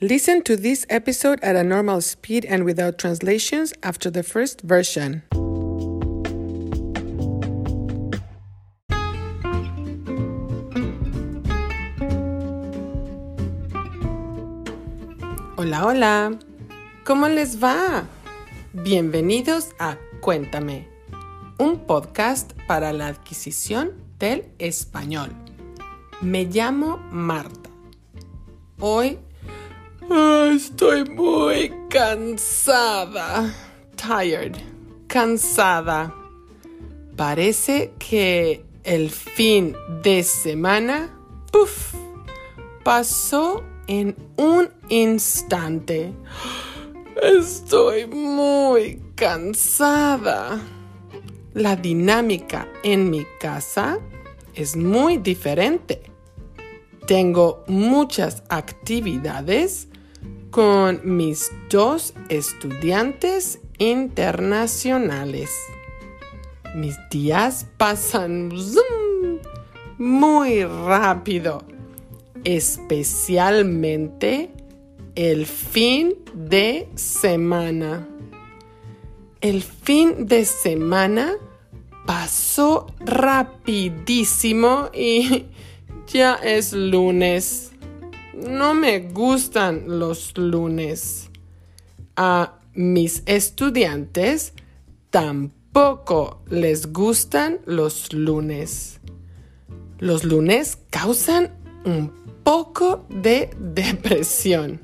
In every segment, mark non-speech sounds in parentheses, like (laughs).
Listen to this episode at a normal speed and without translations after the first version. Hola, hola. ¿Cómo les va? Bienvenidos a Cuéntame, un podcast para la adquisición del español. Me llamo Marta. Hoy estoy muy cansada. Tired. Cansada. Parece que el fin de semana, puff, pasó en un instante. Estoy muy cansada. La dinámica en mi casa es muy diferente. Tengo muchas actividades con mis dos estudiantes internacionales. Mis días pasan muy rápido, especialmente el fin de semana. El fin de semana pasó rapidísimo y (laughs) ya es lunes. No me gustan los lunes. A mis estudiantes tampoco les gustan los lunes. Los lunes causan un poco de (laughs) depresión.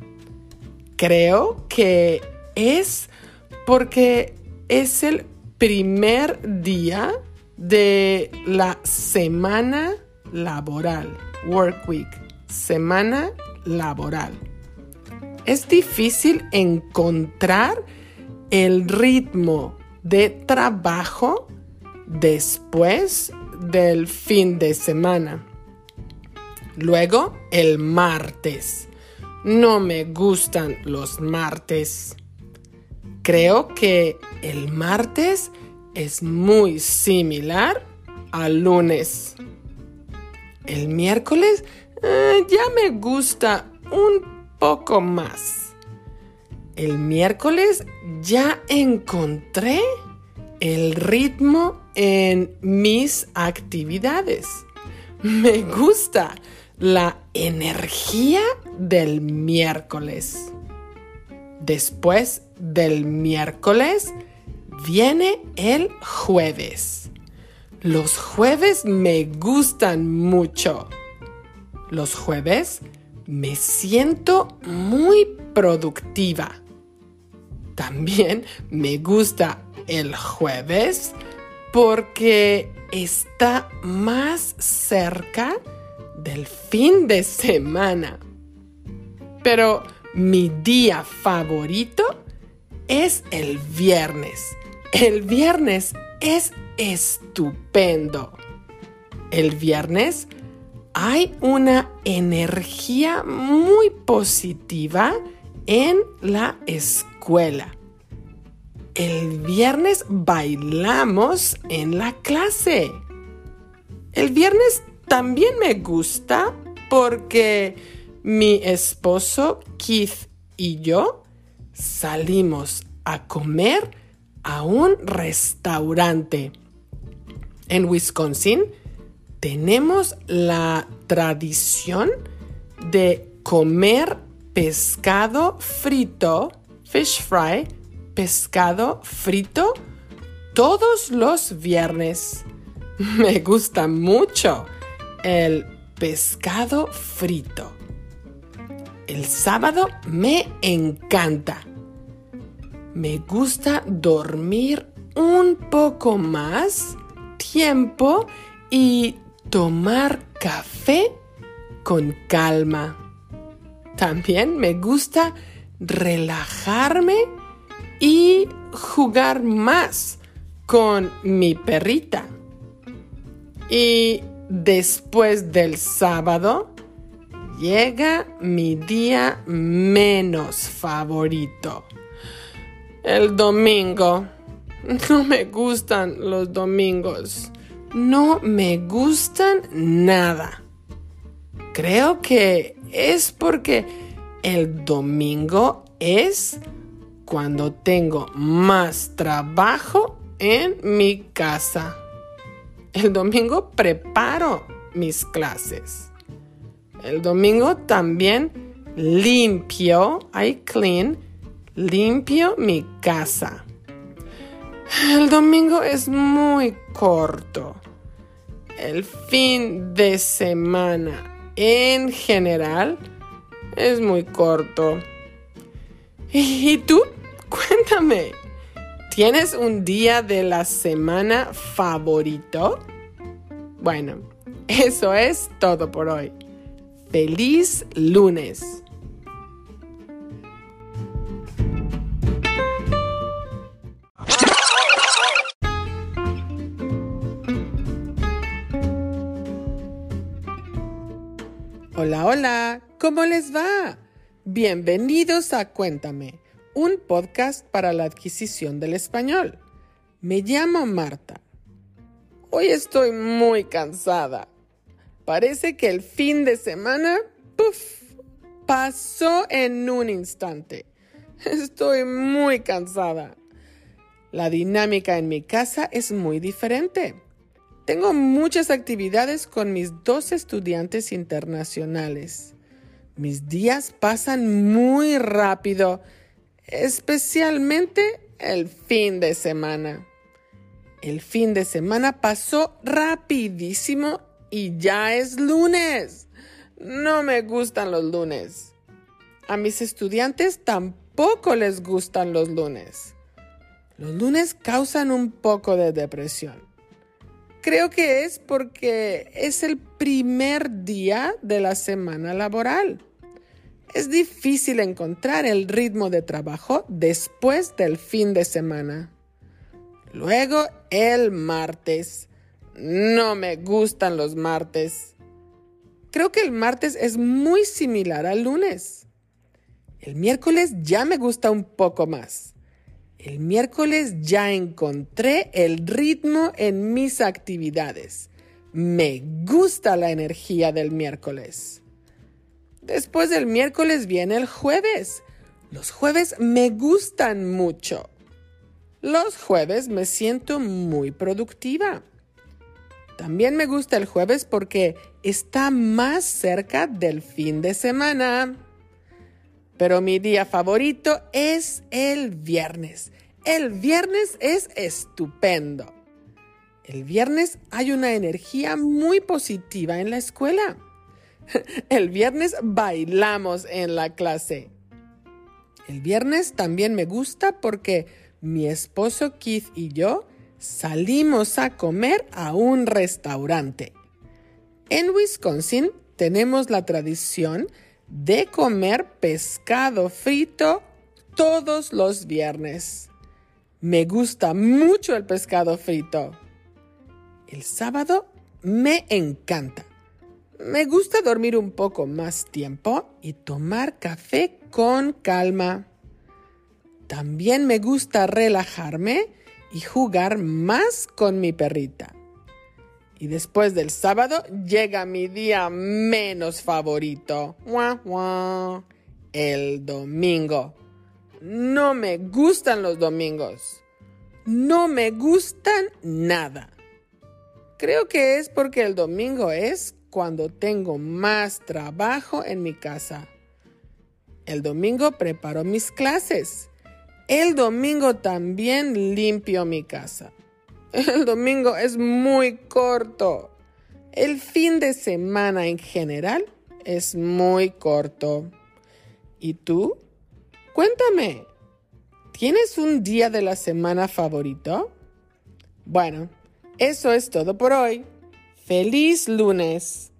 Creo que es porque es el primer día de la semana laboral, work week, semana laboral. Es difícil encontrar el ritmo de trabajo después del fin de semana. Luego, el martes. No me gustan los martes. Creo que el martes es muy similar al lunes. El miércoles eh, ya me gusta un poco más. El miércoles ya encontré el ritmo en mis actividades. Me gusta la energía del miércoles. Después del miércoles viene el jueves. Los jueves me gustan mucho. Los jueves me siento muy productiva. También me gusta el jueves porque está más cerca del fin de semana. Pero mi día favorito es el viernes. El viernes es estupendo. El viernes hay una energía muy positiva en la escuela. El viernes bailamos en la clase. El viernes también me gusta porque mi esposo Keith y yo salimos a comer a un restaurante. En Wisconsin tenemos la tradición de comer pescado frito, fish fry, pescado frito, todos los viernes. (laughs) Me gusta mucho el pescado frito. El sábado me encanta. Me gusta dormir un poco más tiempo y tomar café con calma. También me gusta relajarme y jugar más con mi perrita. Y después del sábado llega mi día menos favorito. El domingo. (laughs) No me gustan los domingos. No me gustan nada. Creo que es porque El domingo es cuando tengo más trabajo en mi casa. El domingo preparo mis clases. El domingo también limpio, I clean, limpio mi casa. El domingo es muy corto. El fin de semana en general es muy corto. ¿Y tú? Cuéntame. ¿Tienes un día de la semana favorito? Bueno, eso es todo por hoy. Feliz lunes. Hola, hola, ¿cómo les va? Bienvenidos a Cuéntame, un podcast para la adquisición del español. Me llamo Marta. Hoy estoy muy cansada. Parece que el fin de semana, puff, pasó en un instante. Estoy muy cansada. La dinámica en mi casa es muy diferente. Tengo muchas actividades con mis dos estudiantes internacionales. Mis días pasan muy rápido, especialmente el fin de semana. El fin de semana pasó rapidísimo y ya es lunes. No me gustan los lunes. A mis estudiantes tampoco les gustan los lunes. Los lunes causan un poco de depresión. Creo que es porque es el primer día de la semana laboral. Es difícil encontrar el ritmo de trabajo después del fin de semana. Luego el martes. No me gustan los martes. Creo que el martes es muy similar al lunes. El miércoles ya me gusta un poco más. El miércoles ya encontré el ritmo en mis actividades. Me gusta la energía del miércoles. Después del miércoles viene el jueves. Los jueves me gustan mucho. Los jueves me siento muy productiva. También me gusta el jueves porque está más cerca del fin de semana. Pero mi día favorito es el viernes. El viernes es estupendo. El viernes hay una energía muy positiva en la escuela. (laughs) El viernes bailamos en la clase. El viernes también me gusta porque mi esposo Keith y yo salimos a comer a un restaurante. En Wisconsin tenemos la tradición de comer pescado frito todos los viernes. Me gusta mucho el pescado frito. El sábado me encanta. Me gusta dormir un poco más tiempo y tomar café con calma. También me gusta relajarme y jugar más con mi perrita. Y después del sábado llega mi día menos favorito. El domingo. No me gustan los domingos. No me gustan nada. Creo que es porque el domingo es cuando tengo más trabajo en mi casa. El domingo preparo mis clases. El domingo también limpio mi casa. El domingo es muy corto. El fin de semana en general es muy corto. ¿Y tú? Cuéntame, ¿tienes un día de la semana favorito? Bueno, eso es todo por hoy. ¡Feliz lunes!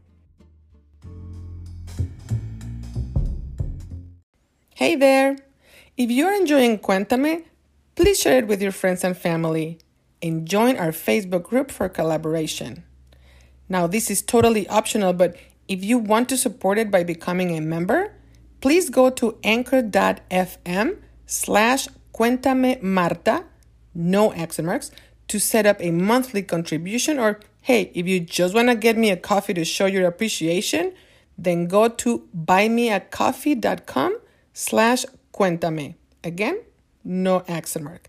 Hey there! If you're enjoying Cuéntame, please share it with your friends and family and join our Facebook group for collaboration. Now, this is totally optional, but if you want to support it by becoming a member, please go to anchor.fm slash Cuéntame Marta, no accent marks, to set up a monthly contribution. Or hey, if you just want to get me a coffee to show your appreciation, then go to buymeacoffee.com slash cuéntame. Again, no accent mark.